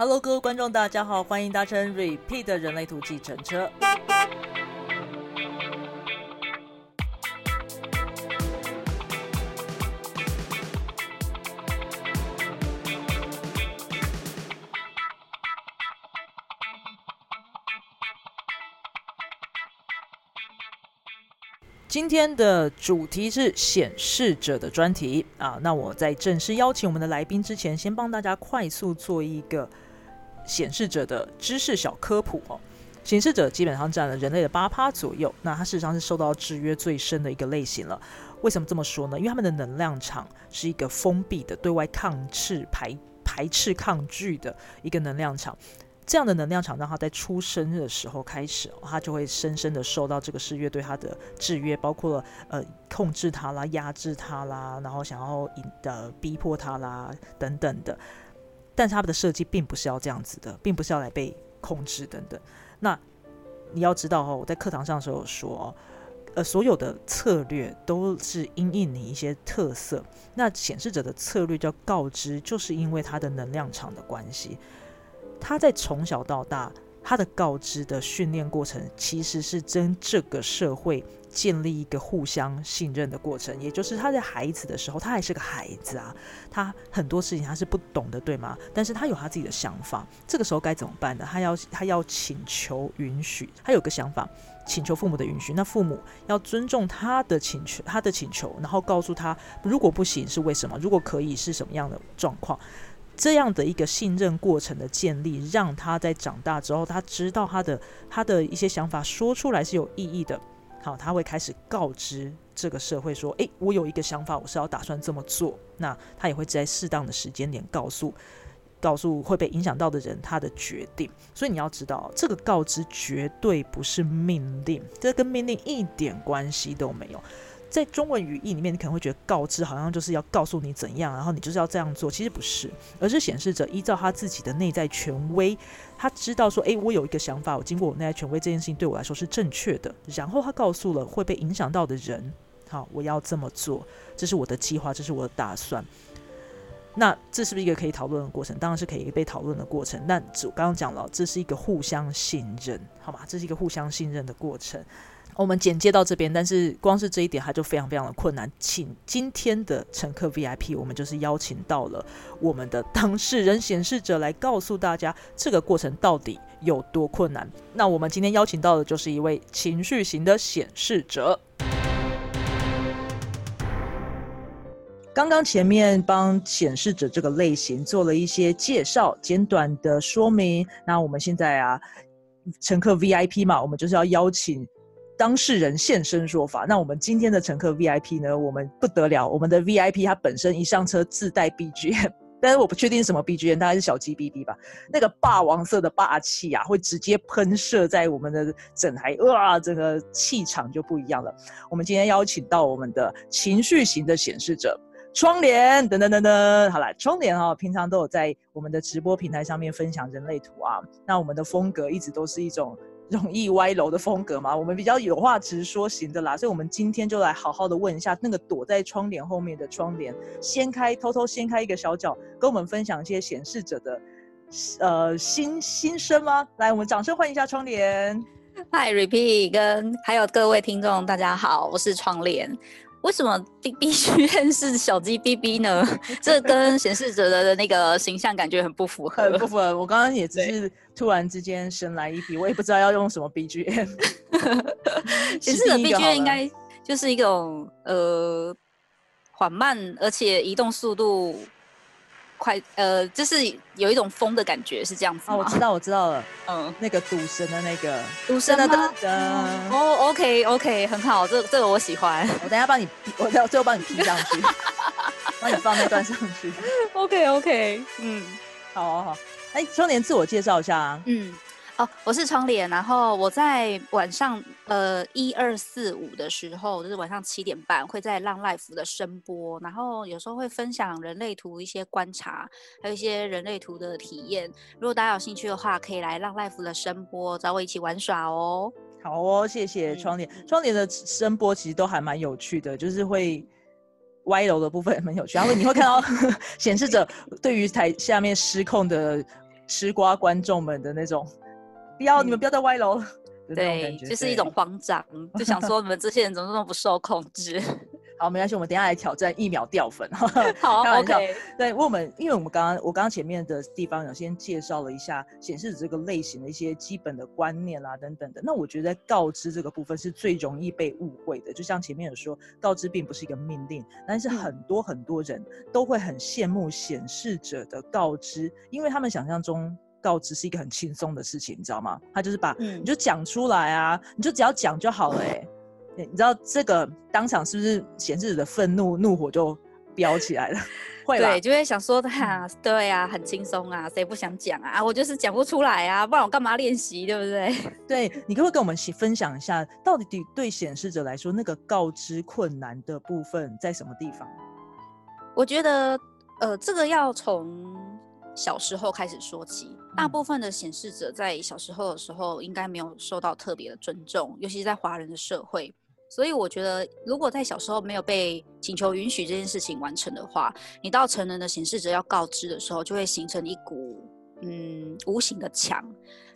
Hello，各位观众，大家好，欢迎搭乘 Repeat 人类图计程车。今天的主题是显示者的专题啊。那我在正式邀请我们的来宾之前，先帮大家快速做一个显示者的知识小科普哦。显示者基本上占了人类的八趴左右，那它事实上是受到制约最深的一个类型了。为什么这么说呢？因为他们的能量场是一个封闭的、对外抗斥、排排斥、抗拒的一个能量场。这样的能量场让他在出生的时候开始，他就会深深的受到这个世界对他的制约，包括呃控制他啦、压制他啦，然后想要引的逼迫他啦等等的。但他们的设计并不是要这样子的，并不是要来被控制等等。那你要知道哦，我在课堂上的时候说，呃，所有的策略都是因应你一些特色。那显示者的策略叫告知，就是因为它的能量场的关系。他在从小到大，他的告知的训练过程，其实是跟这个社会建立一个互相信任的过程。也就是他在孩子的时候，他还是个孩子啊，他很多事情他是不懂的，对吗？但是他有他自己的想法，这个时候该怎么办呢？他要他要请求允许，他有个想法，请求父母的允许。那父母要尊重他的请求，他的请求，然后告诉他，如果不行是为什么？如果可以是什么样的状况？这样的一个信任过程的建立，让他在长大之后，他知道他的他的一些想法说出来是有意义的。好，他会开始告知这个社会说：“诶，我有一个想法，我是要打算这么做。”那他也会在适当的时间点告诉告诉会被影响到的人他的决定。所以你要知道，这个告知绝对不是命令，这跟命令一点关系都没有。在中文语义里面，你可能会觉得告知好像就是要告诉你怎样，然后你就是要这样做。其实不是，而是显示着依照他自己的内在权威，他知道说，诶，我有一个想法，我经过我内在权威，这件事情对我来说是正确的。然后他告诉了会被影响到的人，好，我要这么做，这是我的计划，这是我的打算。那这是不是一个可以讨论的过程？当然是可以被讨论的过程。那我刚刚讲了，这是一个互相信任，好吗？这是一个互相信任的过程。我们简介到这边，但是光是这一点，它就非常非常的困难。请今天的乘客 VIP，我们就是邀请到了我们的当事人显示者来告诉大家这个过程到底有多困难。那我们今天邀请到的就是一位情绪型的显示者。刚刚前面帮显示者这个类型做了一些介绍，简短的说明。那我们现在啊，乘客 VIP 嘛，我们就是要邀请。当事人现身说法。那我们今天的乘客 VIP 呢？我们不得了，我们的 VIP 它本身一上车自带 BGM，但是我不确定什么 BGM，大概是小鸡 BB 吧。那个霸王色的霸气啊，会直接喷射在我们的整台，哇，整个气场就不一样了。我们今天邀请到我们的情绪型的显示者，窗帘等等等等。好了，窗帘哈，平常都有在我们的直播平台上面分享人类图啊。那我们的风格一直都是一种。容易歪楼的风格嘛，我们比较有话直说型的啦，所以我们今天就来好好的问一下那个躲在窗帘后面的窗帘，掀开，偷偷掀开一个小角，跟我们分享一些显示者的呃心心声吗？来，我们掌声欢迎一下窗帘。Hi，Repeat，跟还有各位听众，大家好，我是窗帘。为什么 B B 剧院是小鸡 B B 呢？这跟显示者的那个形象感觉很不符合。不符合。我刚刚也只是突然之间神来一笔，我也不知道要用什么 B G M。显示者 B G M 应该就是一种呃缓慢，而且移动速度。快，呃，就是有一种风的感觉，是这样子哦，我知道，我知道了，嗯，那个赌神的那个赌神的灯哦，OK，OK，很好，这这个我喜欢，我等下帮你，我等最后帮你 P 上去，帮你放那段上去，OK，OK，嗯，好好好，哎，双年自我介绍一下啊，嗯。哦，我是窗帘，然后我在晚上呃一二四五的时候，就是晚上七点半会在浪 life 的声波，然后有时候会分享人类图一些观察，还有一些人类图的体验。如果大家有兴趣的话，可以来浪 life 的声波找我一起玩耍哦。好哦，谢谢窗帘，窗帘的声波其实都还蛮有趣的，就是会歪楼的部分很有趣，然后你会看到 显示着对于台下面失控的。吃瓜观众们的那种，不要你们不要再歪楼。对，就是一种慌张，就想说你们这些人怎么这么不受控制。好，没关系，我们等下来挑战一秒掉粉。好，OK。对，我们因为我们刚刚我刚刚前面的地方有先介绍了一下显示这个类型的一些基本的观念啦等等的。那我觉得告知这个部分是最容易被误会的。就像前面有说，告知并不是一个命令，但是很多很多人都会很羡慕显示者的告知，因为他们想象中告知是一个很轻松的事情，你知道吗？他就是把你就讲出来啊，你就只要讲就好了，哎。你知道这个当场是不是显示者的愤怒怒火就飙起来了？会对，就会想说他，对啊，很轻松啊，谁不想讲啊？我就是讲不出来啊，不然我干嘛练习，对不对？对，你可不可以跟我们分享一下，到底对显示者来说，那个告知困难的部分在什么地方？我觉得，呃，这个要从小时候开始说起。大部分的显示者在小时候的时候，应该没有受到特别的尊重，尤其是在华人的社会。所以我觉得，如果在小时候没有被请求允许这件事情完成的话，你到成人的显示者要告知的时候，就会形成一股嗯无形的墙。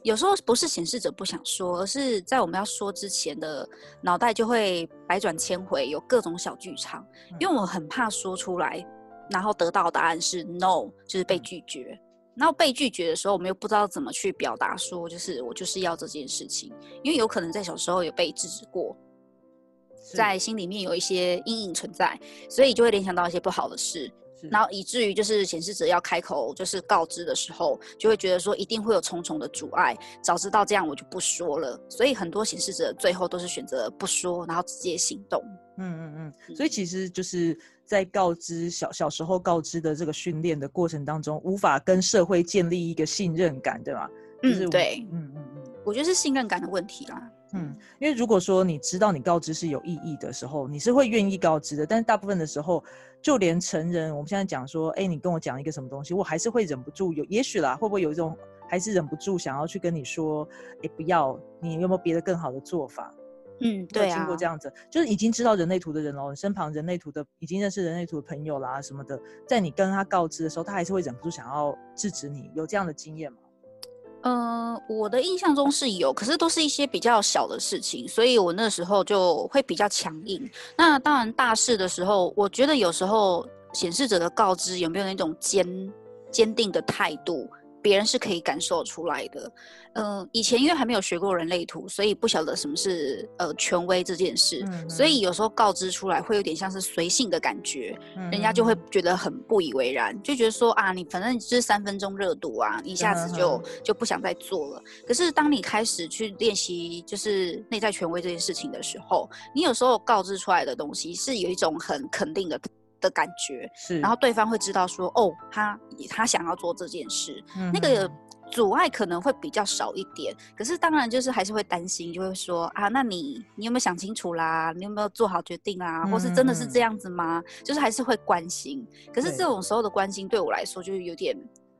有时候不是显示者不想说，而是在我们要说之前的脑袋就会百转千回，有各种小剧场。因为我很怕说出来，然后得到答案是 no，就是被拒绝。然后被拒绝的时候，我们又不知道怎么去表达，说就是我就是要这件事情，因为有可能在小时候有被制止过。在心里面有一些阴影存在，所以就会联想到一些不好的事，然后以至于就是显示者要开口就是告知的时候，就会觉得说一定会有重重的阻碍。早知道这样我就不说了，所以很多显示者最后都是选择不说，然后直接行动。嗯嗯嗯。所以其实就是在告知小小时候告知的这个训练的过程当中，无法跟社会建立一个信任感，对吗？嗯，对，嗯嗯嗯，我觉得是信任感的问题啦。嗯，因为如果说你知道你告知是有意义的时候，你是会愿意告知的。但是大部分的时候，就连成人，我们现在讲说，哎，你跟我讲一个什么东西，我还是会忍不住有，也许啦，会不会有一种还是忍不住想要去跟你说，哎，不要，你有没有别的更好的做法？嗯，对啊，经过这样子，就是已经知道人类图的人喽，你身旁人类图的已经认识人类图的朋友啦什么的，在你跟他告知的时候，他还是会忍不住想要制止你，有这样的经验吗？嗯，我的印象中是有，可是都是一些比较小的事情，所以我那时候就会比较强硬。那当然大事的时候，我觉得有时候显示者的告知有没有那种坚坚定的态度。别人是可以感受出来的，嗯，以前因为还没有学过人类图，所以不晓得什么是呃权威这件事，所以有时候告知出来会有点像是随性的感觉，人家就会觉得很不以为然，就觉得说啊，你反正就是三分钟热度啊，一下子就就不想再做了。可是当你开始去练习就是内在权威这件事情的时候，你有时候告知出来的东西是有一种很肯定的。的感觉是，然后对方会知道说，哦，他他想要做这件事，那个阻碍可能会比较少一点。可是当然就是还是会担心，就会说啊，那你你有没有想清楚啦？你有没有做好决定啊？或是真的是这样子吗？就是还是会关心。可是这种时候的关心对我来说就是有点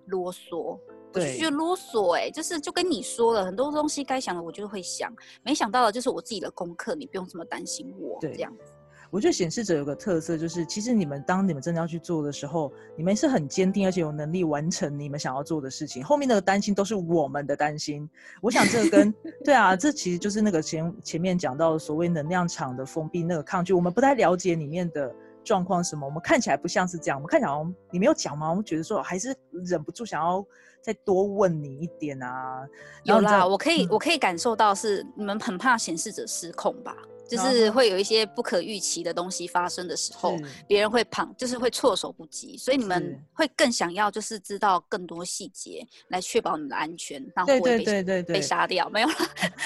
啰嗦，我就觉得啰嗦哎，就是就跟你说了很多东西该想的我就会想，没想到的就是我自己的功课，你不用这么担心我这样子。我觉得显示者有个特色，就是其实你们当你们真的要去做的时候，你们是很坚定，而且有能力完成你们想要做的事情。后面那个担心都是我们的担心。我想这个跟 对啊，这其实就是那个前前面讲到所谓能量场的封闭那个抗拒。我们不太了解里面的状况什么，我们看起来不像是这样。我们看起来你没有讲吗？我们觉得说还是忍不住想要再多问你一点啊。有啦，我可以我可以感受到是你们很怕显示者失控吧。就是会有一些不可预期的东西发生的时候，别人会旁，就是会措手不及，所以你们会更想要就是知道更多细节，来确保你的安全，然后不会被被杀掉。没有了，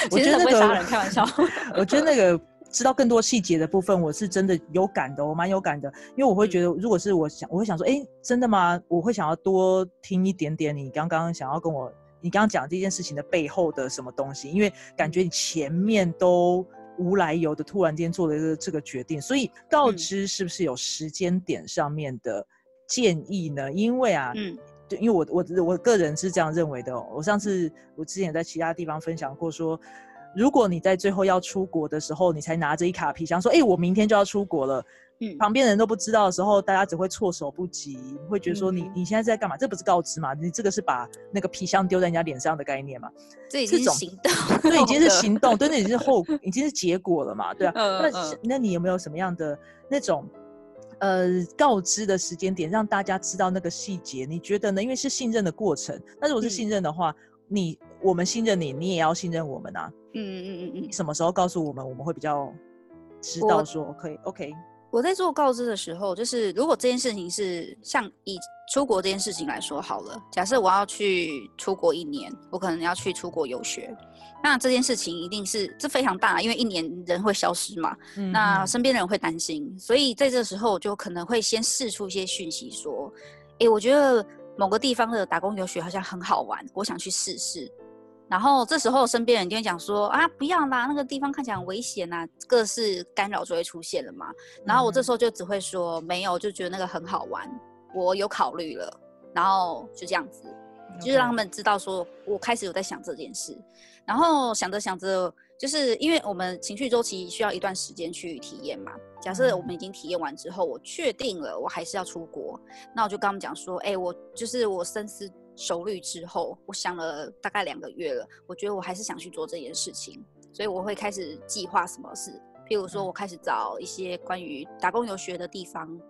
其实很会杀人，开玩笑。我觉得那个知道更多细节的部分，我是真的有感的，我蛮有感的，因为我会觉得，如果是我想，我会想说，哎，真的吗？我会想要多听一点点你刚刚想要跟我，你刚刚讲这件事情的背后的什么东西，因为感觉你前面都。无来由的突然间做了一个这个决定，所以告知是不是有时间点上面的建议呢？因为啊，嗯，对，因为我我我个人是这样认为的。我上次我之前在其他地方分享过，说如果你在最后要出国的时候，你才拿着一卡皮箱说，哎，我明天就要出国了，嗯，旁边人都不知道的时候，大家只会措手不及，会觉得说你你现在在干嘛？这不是告知吗？你这个是把那个皮箱丢在人家脸上的概念嘛？这已经是行动，对，已经是行动，对，那已经是后，已经是结果了嘛？对啊。那那你有没有什么样的那种呃告知的时间点，让大家知道那个细节？你觉得呢？因为是信任的过程。那如果是信任的话，你我们信任你，你也要信任我们啊。嗯嗯嗯嗯。什么时候告诉我们，我们会比较知道说可以 OK。我在做告知的时候，就是如果这件事情是像以出国这件事情来说好了，假设我要去出国一年，我可能要去出国游学，那这件事情一定是这非常大，因为一年人会消失嘛，那身边人会担心，所以在这时候我就可能会先试出一些讯息，说，哎，我觉得某个地方的打工游学好像很好玩，我想去试试。然后这时候身边人就会讲说啊，不要啦，那个地方看起来很危险呐，各式干扰就会出现了嘛。然后我这时候就只会说没有，就觉得那个很好玩，我有考虑了，然后就这样子，就是让他们知道说我开始有在想这件事。然后想着想着，就是因为我们情绪周期需要一段时间去体验嘛。假设我们已经体验完之后，我确定了我还是要出国，那我就跟他们讲说，哎，我就是我深思。熟虑之后，我想了大概两个月了，我觉得我还是想去做这件事情，所以我会开始计划什么事。譬如说，我开始找一些关于打工游学的地方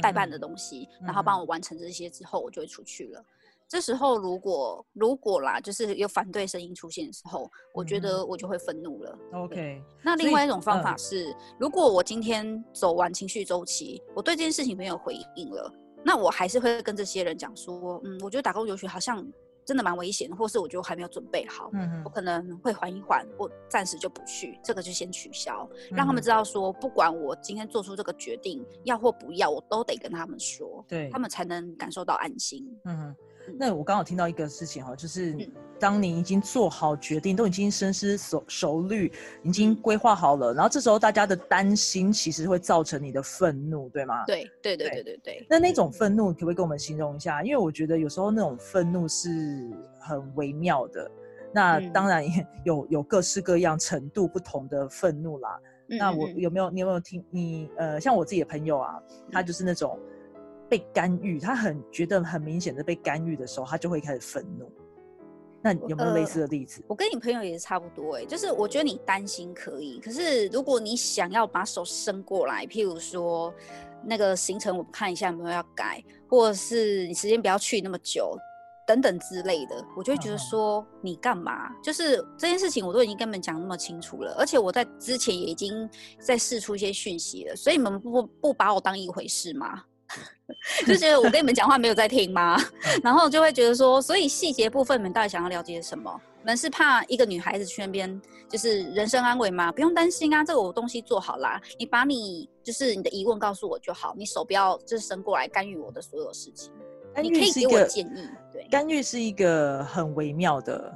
代办的东西，然后帮我完成这些之后，我就会出去了。这时候，如果如果啦，就是有反对声音出现的时候，我觉得我就会愤怒了。OK。那另外一种方法是，如果我今天走完情绪周期，我对这件事情没有回应了。那我还是会跟这些人讲说，嗯，我觉得打工游学好像真的蛮危险，或是我觉得我还没有准备好，嗯我可能会缓一缓，我暂时就不去，这个就先取消，让他们知道说，不管我今天做出这个决定要或不要，我都得跟他们说，对，他们才能感受到安心。嗯。那我刚好听到一个事情哈，就是当你已经做好决定，都已经深思熟熟虑，已经规划好了，然后这时候大家的担心其实会造成你的愤怒，对吗？对对对对对对。那那种愤怒可不可以跟我们形容一下？因为我觉得有时候那种愤怒是很微妙的，那当然有有各式各样程度不同的愤怒啦。那我有没有你有没有听你呃，像我自己的朋友啊，他就是那种。被干预，他很觉得很明显的被干预的时候，他就会开始愤怒。那有没有类似的例子？我跟你朋友也是差不多哎，就是我觉得你担心可以，可是如果你想要把手伸过来，譬如说那个行程我看一下有没有要改，或者是你时间不要去那么久等等之类的，我就会觉得说你干嘛？就是这件事情我都已经跟你们讲那么清楚了，而且我在之前也已经在试出一些讯息了，所以你们不不把我当一回事吗？就觉得我跟你们讲话没有在听吗？然后就会觉得说，所以细节部分你们到底想要了解什么？你们是怕一个女孩子去那边就是人身安危吗？不用担心啊，这个我东西做好啦。你把你就是你的疑问告诉我就好，你手不要就是伸过来干预我的所有事情。你可以给我建议，对，干预是一个很微妙的。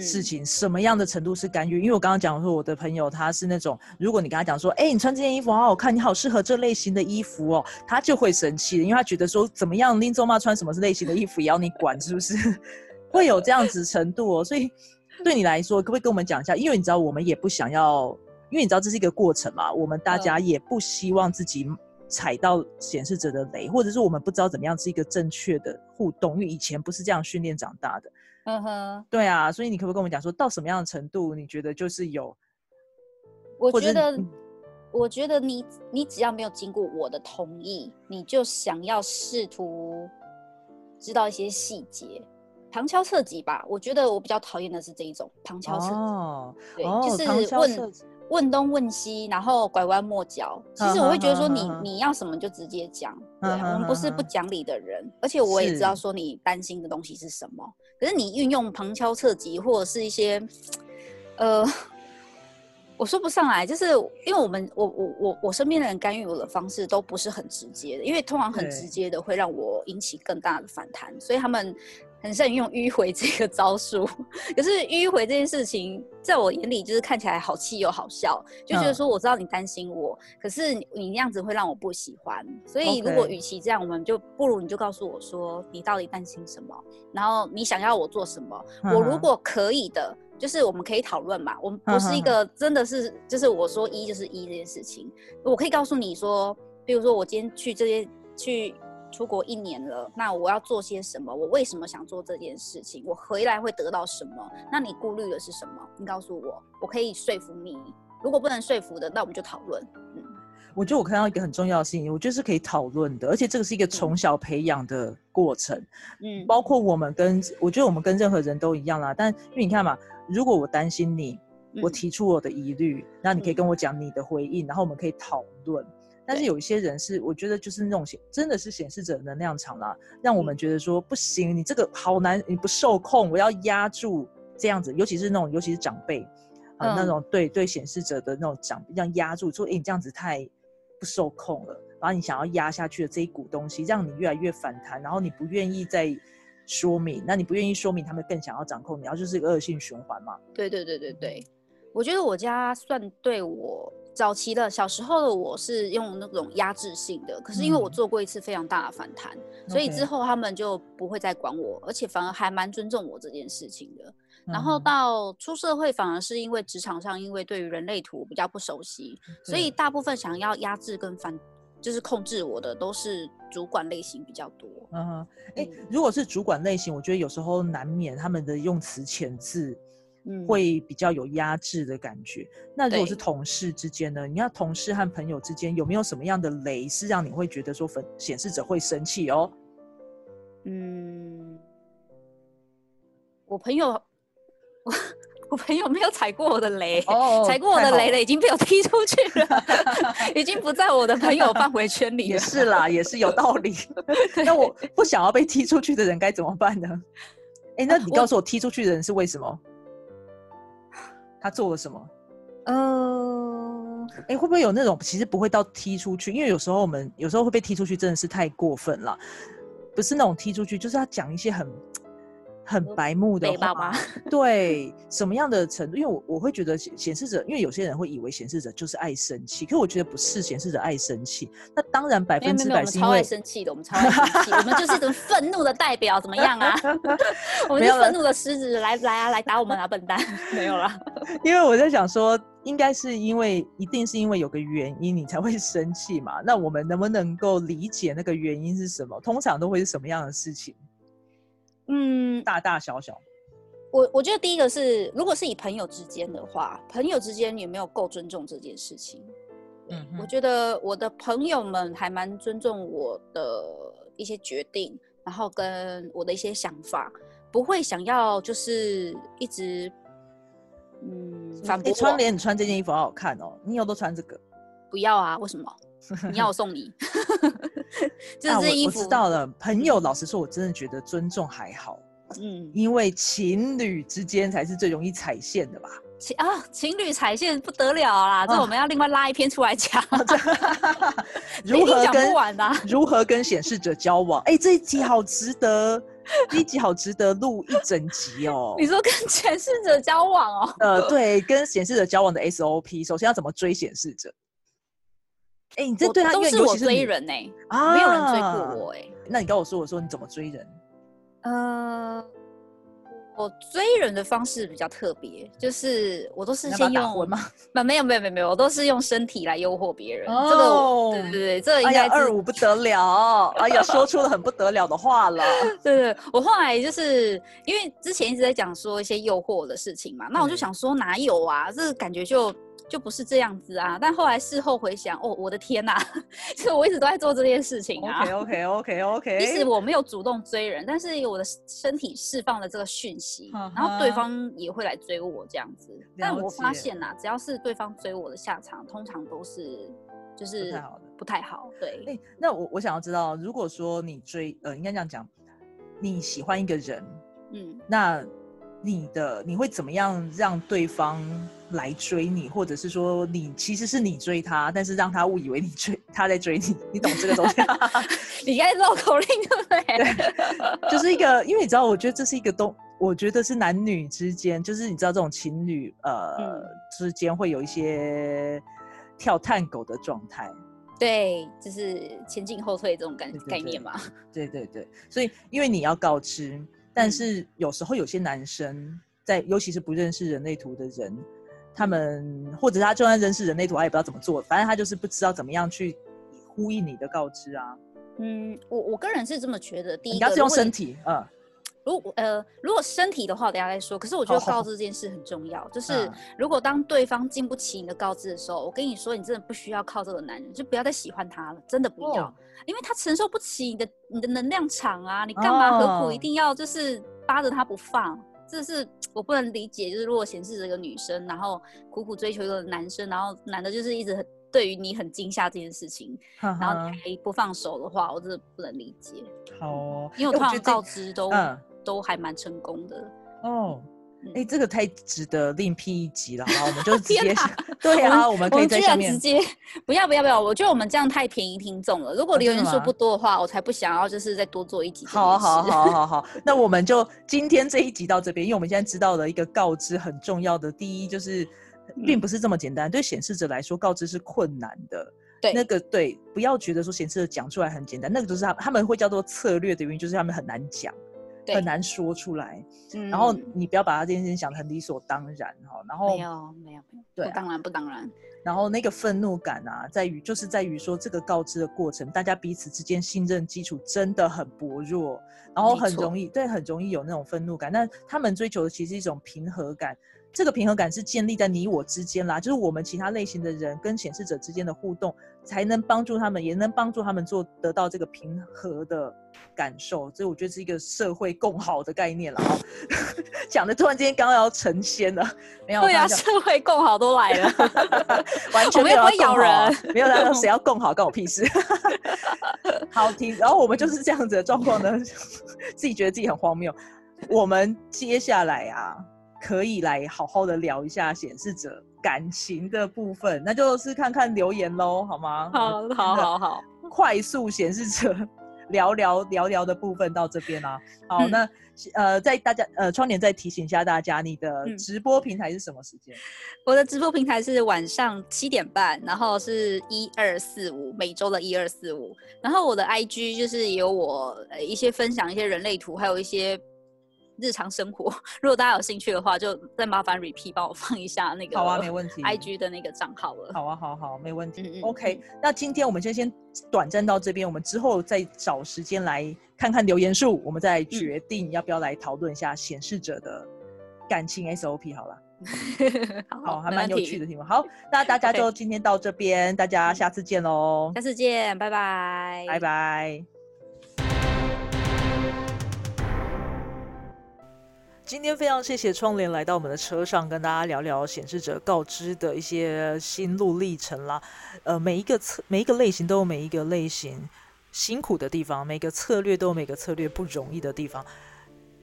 事情什么样的程度是干预？因为我刚刚讲说，我的朋友他是那种，如果你跟他讲说，哎，你穿这件衣服好好看，你好适合这类型的衣服哦，他就会生气，因为他觉得说，怎么样，林周妈穿什么类型的衣服也要你管，是不是？会有这样子程度哦。所以对你来说，可不可以跟我们讲一下？因为你知道，我们也不想要，因为你知道这是一个过程嘛，我们大家也不希望自己踩到显示者的雷，或者是我们不知道怎么样是一个正确的互动，因为以前不是这样训练长大的。嗯哼，对啊，所以你可不可以跟我们讲，说到什么样的程度，你觉得就是有？我觉得，我觉得你你只要没有经过我的同意，你就想要试图知道一些细节，旁敲侧击吧。我觉得我比较讨厌的是这一种旁敲侧击，哦对，就是问。问东问西，然后拐弯抹角。其实我会觉得说，你你要什么就直接讲。对，我们不是不讲理的人，而且我也知道说你担心的东西是什么。可是你运用旁敲侧击或者是一些，呃，我说不上来，就是因为我们我我我我身边的人干预我的方式都不是很直接的，因为通常很直接的会让我引起更大的反弹，所以他们。很善于用迂回这个招数，可是迂回这件事情，在我眼里就是看起来好气又好笑，就觉得说我知道你担心我，可是你那样子会让我不喜欢，所以如果与其这样，我们就不如你就告诉我说你到底担心什么，然后你想要我做什么，我如果可以的，就是我们可以讨论嘛，我们不是一个真的是就是我说一就是一这件事情，我可以告诉你说。比如说我今天去这些去出国一年了，那我要做些什么？我为什么想做这件事情？我回来会得到什么？那你顾虑的是什么？你告诉我，我可以说服你。如果不能说服的，那我们就讨论。嗯，我觉得我看到一个很重要的事情，我觉得是可以讨论的，而且这个是一个从小培养的过程。嗯，包括我们跟我觉得我们跟任何人都一样啦。但因为你看嘛，如果我担心你。我提出我的疑虑，那你可以跟我讲你的回应，然后我们可以讨论。但是有一些人是，我觉得就是那种显，真的是显示者能量场啦，让我们觉得说不行，你这个好难，你不受控，我要压住这样子。尤其是那种，尤其是长辈啊，那种对对显示者的那种长，这样压住，说哎，你这样子太不受控了，然后你想要压下去的这一股东西，让你越来越反弹，然后你不愿意再说明，那你不愿意说明，他们更想要掌控你，然后就是一个恶性循环嘛。对对对对对。我觉得我家算对我早期的小时候的我是用那种压制性的，可是因为我做过一次非常大的反弹，所以之后他们就不会再管我，而且反而还蛮尊重我这件事情的。然后到出社会，反而是因为职场上因为对于人类图比较不熟悉，所以大部分想要压制跟反就是控制我的都是主管类型比较多。嗯，哎，如果是主管类型，我觉得有时候难免他们的用词遣字。会比较有压制的感觉。那如果是同事之间呢？你看同事和朋友之间有没有什么样的雷是让你会觉得说粉显示者会生气哦？嗯，我朋友，我 我朋友没有踩过我的雷，踩过我的雷的已经被我踢出去了，已经不在我的朋友范围圈里。也是啦，也是有道理。那我不想要被踢出去的人该怎么办呢？哎，那你告诉我踢出去的人是为什么？他做了什么？嗯，哎，会不会有那种其实不会到踢出去？因为有时候我们有时候会被踢出去，真的是太过分了。不是那种踢出去，就是他讲一些很。很白目的话，对什么样的程度？因为我我会觉得显示者，因为有些人会以为显示者就是爱生气，可是我觉得不是显示者爱生气。那当然百分之百是因为超爱生气的，我们超爱生气，我们就是一种愤怒的代表，怎么样啊？我们是愤怒的狮子，来来啊，来打我们啊，笨蛋！没有了，因为我在想说，应该是因为一定是因为有个原因你才会生气嘛？那我们能不能够理解那个原因是什么？通常都会是什么样的事情？嗯，大大小小，我我觉得第一个是，如果是以朋友之间的话，朋友之间有没有够尊重这件事情？嗯，我觉得我的朋友们还蛮尊重我的一些决定，然后跟我的一些想法，不会想要就是一直嗯反驳。窗帘，你穿这件衣服好好看哦，你以后都穿这个？不要啊，为什么？你 要我送你？就是这衣服。我知道了，朋友，老实说，我真的觉得尊重还好。嗯，因为情侣之间才是最容易踩线的吧？情啊，情侣踩线不得了啦！这我们要另外拉一篇出来讲。如何跟如何跟显示者交往？哎，这一集好值得，这一集好值得录一整集哦。你说跟显示者交往哦？呃，对，跟显示者交往的 SOP，首先要怎么追显示者？哎，你这对他都是我追人呢，啊没有人追过我哎。那你跟我说，我说你怎么追人？呃，我追人的方式比较特别，就是我都是先用吗？没有没有没有没有，我都是用身体来诱惑别人。这个对对对，这个应该二五不得了。哎呀，说出了很不得了的话了。对对，我后来就是因为之前一直在讲说一些诱惑的事情嘛，那我就想说哪有啊？这个感觉就。就不是这样子啊！但后来事后回想，哦，我的天呐，就我一直都在做这件事情啊。OK OK OK OK。即使我没有主动追人，但是我的身体释放了这个讯息，然后对方也会来追我这样子。但我发现呐，只要是对方追我的下场，通常都是就是不太好的，不太好。对。哎，那我我想要知道，如果说你追，呃，应该这样讲，你喜欢一个人，嗯，那。你的你会怎么样让对方来追你，或者是说你其实是你追他，但是让他误以为你追他在追你，你懂这个东西？你该绕口令对不对？就是一个，因为你知道，我觉得这是一个东，我觉得是男女之间，就是你知道这种情侣呃之间会有一些跳探狗的状态。对，就是前进后退这种概概念嘛。对对对，所以因为你要告知。但是有时候有些男生在，尤其是不认识人类图的人，他们或者他就算认识人类图，他也不知道怎么做，反正他就是不知道怎么样去呼应你的告知啊？嗯，我我个人是这么觉得。第一，你要是用身体，嗯。如果呃，如果身体的话，等下再说。可是我觉得告知这件事很重要，就是如果当对方经不起你的告知的时候，我跟你说，你真的不需要靠这个男人，就不要再喜欢他了，真的不要，因为他承受不起你的你的能量场啊！你干嘛何苦一定要就是扒着他不放？这是我不能理解。就是如果显示这个女生，然后苦苦追求一个男生，然后男的就是一直很对于你很惊吓这件事情，然后你还不放手的话，我真的不能理解。好，因为我通常告知都。都还蛮成功的哦，哎，这个太值得另辟一集了，好，我们就直接 对啊，我们可以在下面直接不要不要不要，我觉得我们这样太便宜听众了。如果留言数不多的话，我才不想要就是再多做一集。好好好好好，那我们就今天这一集到这边，因为我们现在知道了一个告知很重要的，第一就是并不是这么简单，对显示者来说告知是困难的。对，那个对，不要觉得说显示者讲出来很简单，那个就是他他们会叫做策略的原因，就是他们很难讲。很难说出来，然后你不要把他这件事情想的很理所当然哈。然后没有没有没有，对，当然不当然。然后那个愤怒感啊，在于就是在于说这个告知的过程，大家彼此之间信任基础真的很薄弱，然后很容易对很容易有那种愤怒感。但他们追求的其实一种平和感。这个平衡感是建立在你我之间啦，就是我们其他类型的人跟显示者之间的互动，才能帮助他们，也能帮助他们做得到这个平和的感受。所以我觉得是一个社会共好的概念了哦。讲的突然间刚刚要成仙了，没有？对啊，社会共好都来了，完全没有咬人，没有说谁要共好，关我屁事。好听，然后我们就是这样子的状况呢，自己觉得自己很荒谬。我们接下来啊。可以来好好的聊一下显示者感情的部分，那就是看看留言喽，好吗？好，好，好，好，快速显示者 聊聊聊聊的部分到这边啦。好，那呃，在大家呃，窗帘再提醒一下大家，你的直播平台是什么时间？我的直播平台是晚上七点半，然后是一二四五，每周的一二四五。然后我的 IG 就是有我一些分享一些人类图，还有一些。日常生活，如果大家有兴趣的话，就再麻烦 repeat 帮我放一下那个好啊，没问题，IG 的那个账号了。好啊，好好，没问题。OK，那今天我们就先短暂到这边，我们之后再找时间来看看留言数，我们再决定要不要来讨论一下显示者的感情 SOP。好了，好，还蛮有趣的题目。好，那大家就今天到这边，大家下次见喽。下次见，拜拜，拜拜。今天非常谢谢窗帘来到我们的车上，跟大家聊聊显示者告知的一些心路历程啦。呃，每一个策每一个类型都有每一个类型辛苦的地方，每个策略都有每个策略不容易的地方。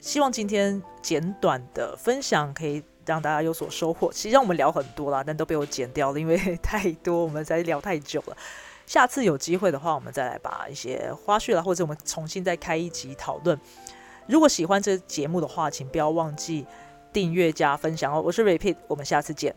希望今天简短的分享可以让大家有所收获。其实我们聊很多啦，但都被我剪掉了，因为太多，我们在聊太久了。下次有机会的话，我们再来把一些花絮啦，或者我们重新再开一集讨论。如果喜欢这节目的话，请不要忘记订阅加分享哦！我是 Repeat，我们下次见。